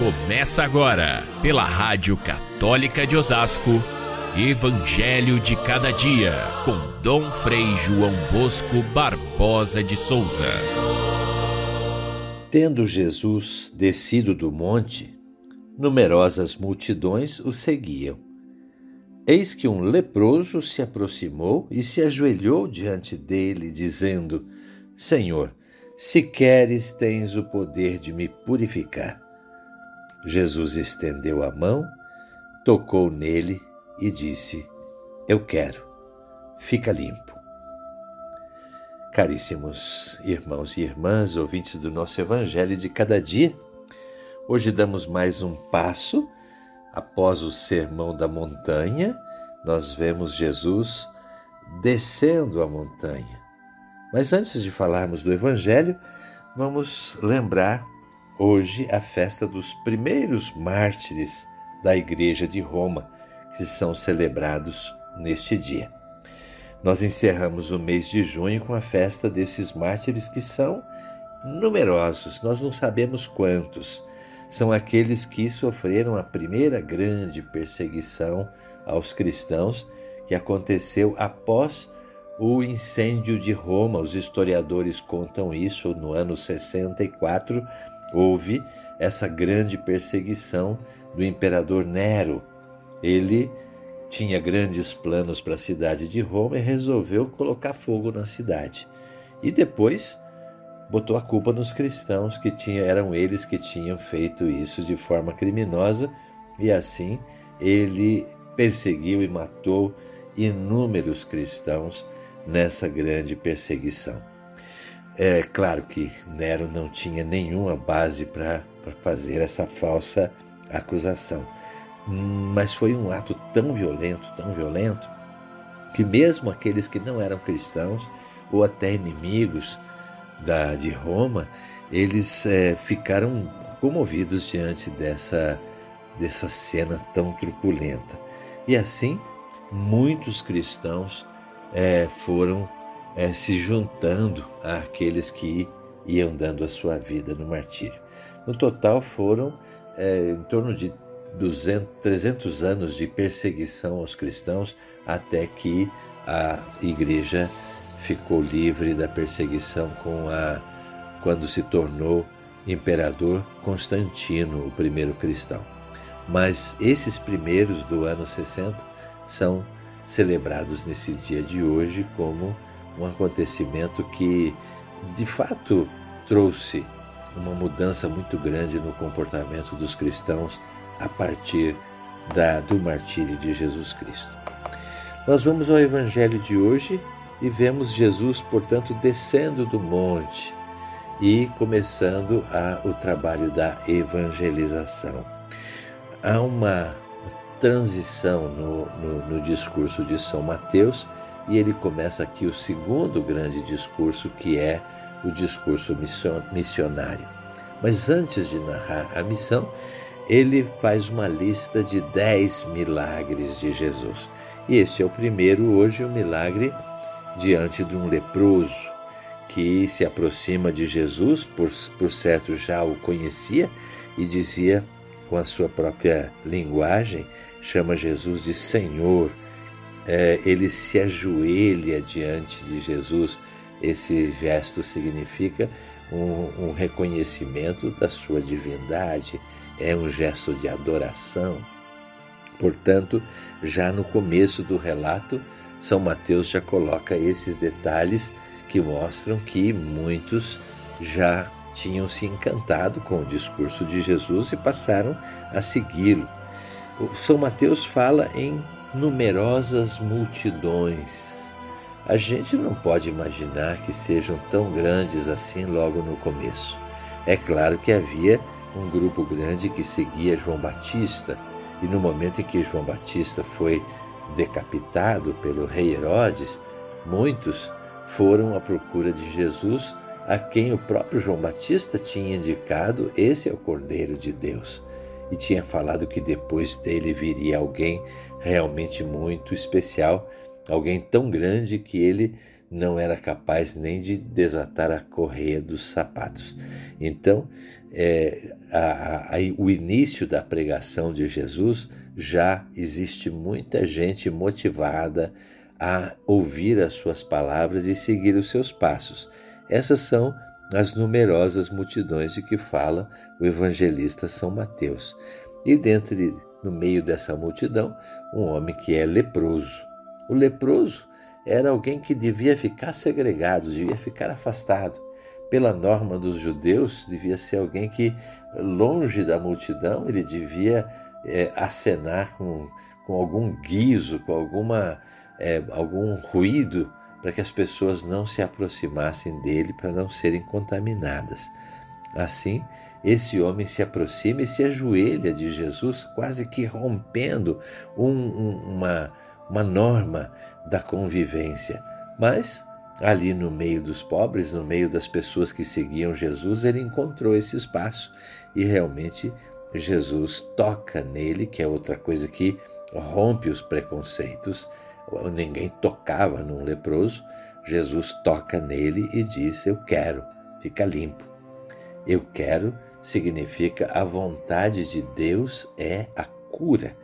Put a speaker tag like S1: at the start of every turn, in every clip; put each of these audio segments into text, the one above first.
S1: Começa agora, pela Rádio Católica de Osasco, Evangelho de Cada Dia, com Dom Frei João Bosco Barbosa de Souza.
S2: Tendo Jesus descido do monte, numerosas multidões o seguiam. Eis que um leproso se aproximou e se ajoelhou diante dele, dizendo: Senhor, se queres, tens o poder de me purificar. Jesus estendeu a mão, tocou nele e disse: Eu quero, fica limpo. Caríssimos irmãos e irmãs, ouvintes do nosso Evangelho de cada dia, hoje damos mais um passo após o Sermão da Montanha. Nós vemos Jesus descendo a montanha mas antes de falarmos do Evangelho, vamos lembrar hoje a festa dos primeiros mártires da Igreja de Roma, que são celebrados neste dia. Nós encerramos o mês de junho com a festa desses mártires que são numerosos, nós não sabemos quantos. São aqueles que sofreram a primeira grande perseguição aos cristãos que aconteceu após o incêndio de Roma. Os historiadores contam isso. No ano 64 houve essa grande perseguição do imperador Nero. Ele tinha grandes planos para a cidade de Roma e resolveu colocar fogo na cidade. E depois botou a culpa nos cristãos que tinham, eram eles que tinham feito isso de forma criminosa e assim ele perseguiu e matou inúmeros cristãos nessa grande perseguição. É claro que Nero não tinha nenhuma base para fazer essa falsa acusação, mas foi um ato tão violento, tão violento, que mesmo aqueles que não eram cristãos ou até inimigos da, de Roma, eles é, ficaram comovidos diante dessa, dessa cena tão truculenta. E assim, muitos cristãos é, foram é, se juntando àqueles que iam dando a sua vida no martírio. No total foram é, em torno de 200, 300 anos de perseguição aos cristãos até que a igreja ficou livre da perseguição com a quando se tornou imperador Constantino, o primeiro cristão. Mas esses primeiros do ano 60 são celebrados nesse dia de hoje como um acontecimento que, de fato, trouxe uma mudança muito grande no comportamento dos cristãos a partir da, do martírio de Jesus Cristo. Nós vamos ao Evangelho de hoje e vemos Jesus, portanto, descendo do monte e começando a, o trabalho da evangelização. Há uma transição no, no, no discurso de São Mateus e ele começa aqui o segundo grande discurso, que é o discurso missionário. Mas antes de narrar a missão, ele faz uma lista de dez milagres de Jesus. E esse é o primeiro hoje, o um milagre diante de um leproso que se aproxima de Jesus, por, por certo já o conhecia, e dizia com a sua própria linguagem: chama Jesus de Senhor, é, ele se ajoelha diante de Jesus. Esse gesto significa um, um reconhecimento da sua divindade, é um gesto de adoração. Portanto, já no começo do relato, São Mateus já coloca esses detalhes que mostram que muitos já tinham se encantado com o discurso de Jesus e passaram a segui-lo. São Mateus fala em numerosas multidões. A gente não pode imaginar que sejam tão grandes assim logo no começo. É claro que havia um grupo grande que seguia João Batista, e no momento em que João Batista foi decapitado pelo rei Herodes, muitos foram à procura de Jesus, a quem o próprio João Batista tinha indicado: esse é o Cordeiro de Deus e tinha falado que depois dele viria alguém realmente muito especial, alguém tão grande que ele não era capaz nem de desatar a correia dos sapatos. Então, é, a, a, o início da pregação de Jesus já existe muita gente motivada a ouvir as suas palavras e seguir os seus passos. Essas são as numerosas multidões de que fala o evangelista São Mateus. E dentre no meio dessa multidão, um homem que é leproso. O leproso era alguém que devia ficar segregado, devia ficar afastado. Pela norma dos judeus, devia ser alguém que, longe da multidão, ele devia é, acenar com, com algum guiso, com alguma, é, algum ruído, para que as pessoas não se aproximassem dele, para não serem contaminadas. Assim, esse homem se aproxima e se ajoelha de Jesus, quase que rompendo um, um, uma, uma norma da convivência. Mas, ali no meio dos pobres, no meio das pessoas que seguiam Jesus, ele encontrou esse espaço e realmente Jesus toca nele, que é outra coisa que rompe os preconceitos. Ninguém tocava num leproso. Jesus toca nele e diz: Eu quero, fica limpo. Eu quero significa a vontade de Deus é a cura,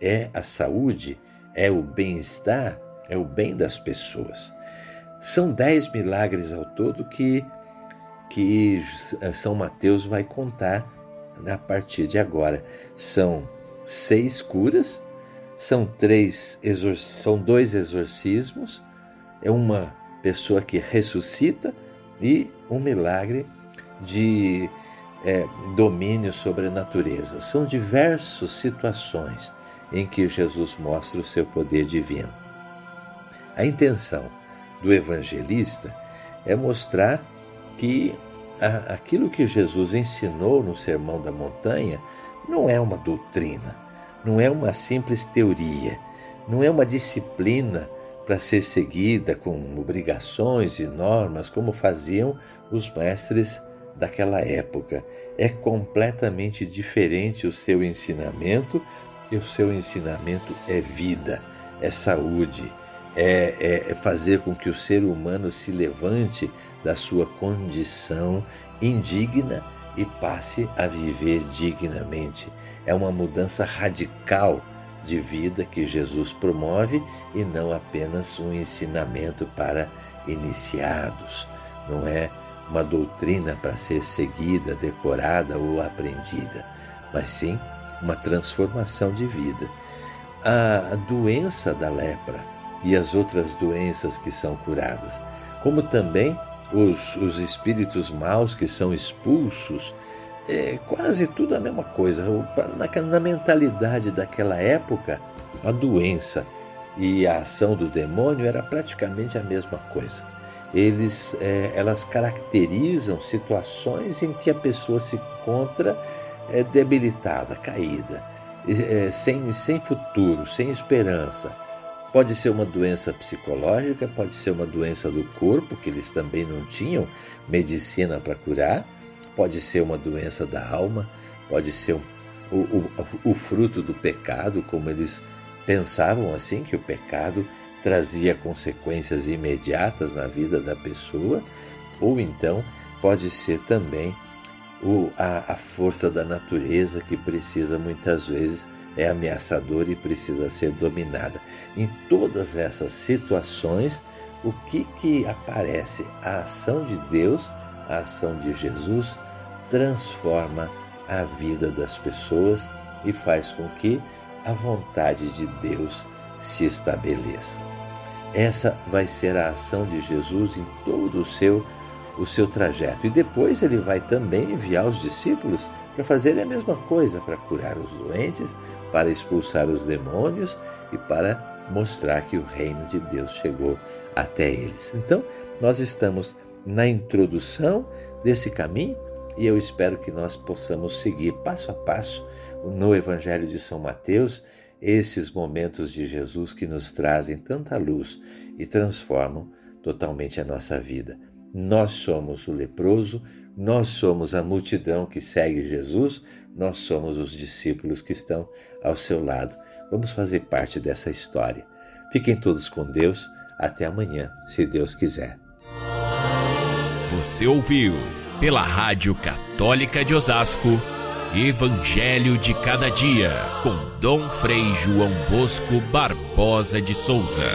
S2: é a saúde, é o bem-estar, é o bem das pessoas. São dez milagres ao todo que, que São Mateus vai contar a partir de agora. São seis curas, são três são dois exorcismos, é uma pessoa que ressuscita e um milagre de é, domínio sobre a natureza. São diversas situações em que Jesus mostra o seu poder divino. A intenção do evangelista é mostrar que a, aquilo que Jesus ensinou no Sermão da Montanha não é uma doutrina, não é uma simples teoria, não é uma disciplina para ser seguida com obrigações e normas como faziam os mestres daquela época. É completamente diferente o seu ensinamento, e o seu ensinamento é vida, é saúde, é, é, é fazer com que o ser humano se levante da sua condição indigna e passe a viver dignamente. É uma mudança radical de vida que Jesus promove e não apenas um ensinamento para iniciados. Não é uma doutrina para ser seguida, decorada ou aprendida, mas sim uma transformação de vida. A doença da lepra e as outras doenças que são curadas, como também os, os espíritos maus que são expulsos, é quase tudo a mesma coisa. Na, na mentalidade daquela época, a doença e a ação do demônio era praticamente a mesma coisa eles, é, elas caracterizam situações em que a pessoa se encontra é, debilitada, caída, é, sem, sem futuro, sem esperança. Pode ser uma doença psicológica, pode ser uma doença do corpo, que eles também não tinham medicina para curar, pode ser uma doença da alma, pode ser um, o, o, o fruto do pecado, como eles pensavam assim, que o pecado trazia consequências imediatas na vida da pessoa, ou então pode ser também o, a, a força da natureza que precisa muitas vezes é ameaçadora e precisa ser dominada. Em todas essas situações, o que, que aparece? A ação de Deus, a ação de Jesus, transforma a vida das pessoas e faz com que a vontade de Deus se estabeleça. Essa vai ser a ação de Jesus em todo o seu o seu trajeto. E depois ele vai também enviar os discípulos para fazerem a mesma coisa, para curar os doentes, para expulsar os demônios e para mostrar que o reino de Deus chegou até eles. Então, nós estamos na introdução desse caminho e eu espero que nós possamos seguir passo a passo no Evangelho de São Mateus esses momentos de Jesus que nos trazem tanta luz e transformam totalmente a nossa vida. Nós somos o leproso, nós somos a multidão que segue Jesus, nós somos os discípulos que estão ao seu lado. Vamos fazer parte dessa história. Fiquem todos com Deus. Até amanhã, se Deus quiser.
S1: Você ouviu pela Rádio Católica de Osasco Evangelho de Cada Dia com Dom Frei João Bosco Barbosa de Souza.